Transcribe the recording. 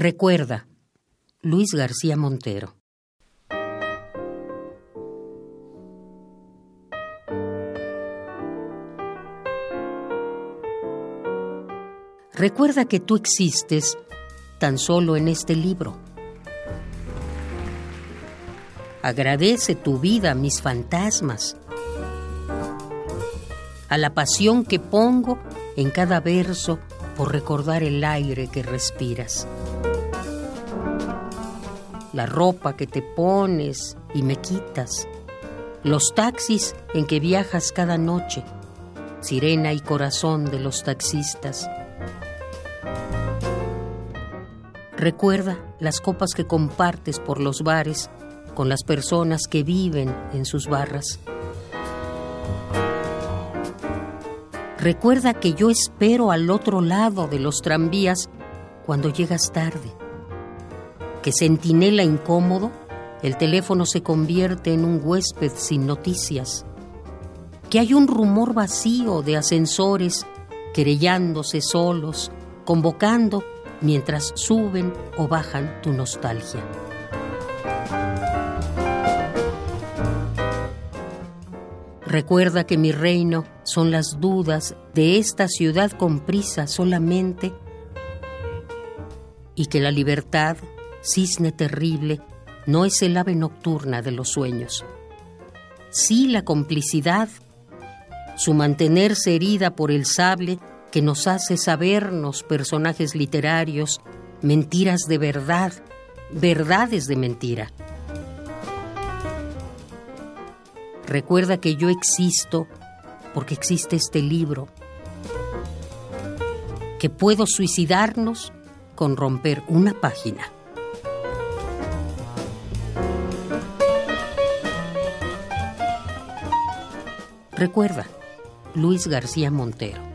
Recuerda, Luis García Montero. Recuerda que tú existes tan solo en este libro. Agradece tu vida a mis fantasmas, a la pasión que pongo en cada verso por recordar el aire que respiras, la ropa que te pones y me quitas, los taxis en que viajas cada noche, sirena y corazón de los taxistas Recuerda las copas que compartes por los bares con las personas que viven en sus barras. Recuerda que yo espero al otro lado de los tranvías cuando llegas tarde. Que centinela incómodo, el teléfono se convierte en un huésped sin noticias. Que hay un rumor vacío de ascensores querellándose solos, convocando mientras suben o bajan tu nostalgia. Recuerda que mi reino son las dudas de esta ciudad con prisa solamente y que la libertad, cisne terrible, no es el ave nocturna de los sueños. Sí la complicidad, su mantenerse herida por el sable que nos hace sabernos personajes literarios, mentiras de verdad, verdades de mentira. Recuerda que yo existo porque existe este libro, que puedo suicidarnos con romper una página. Recuerda, Luis García Montero.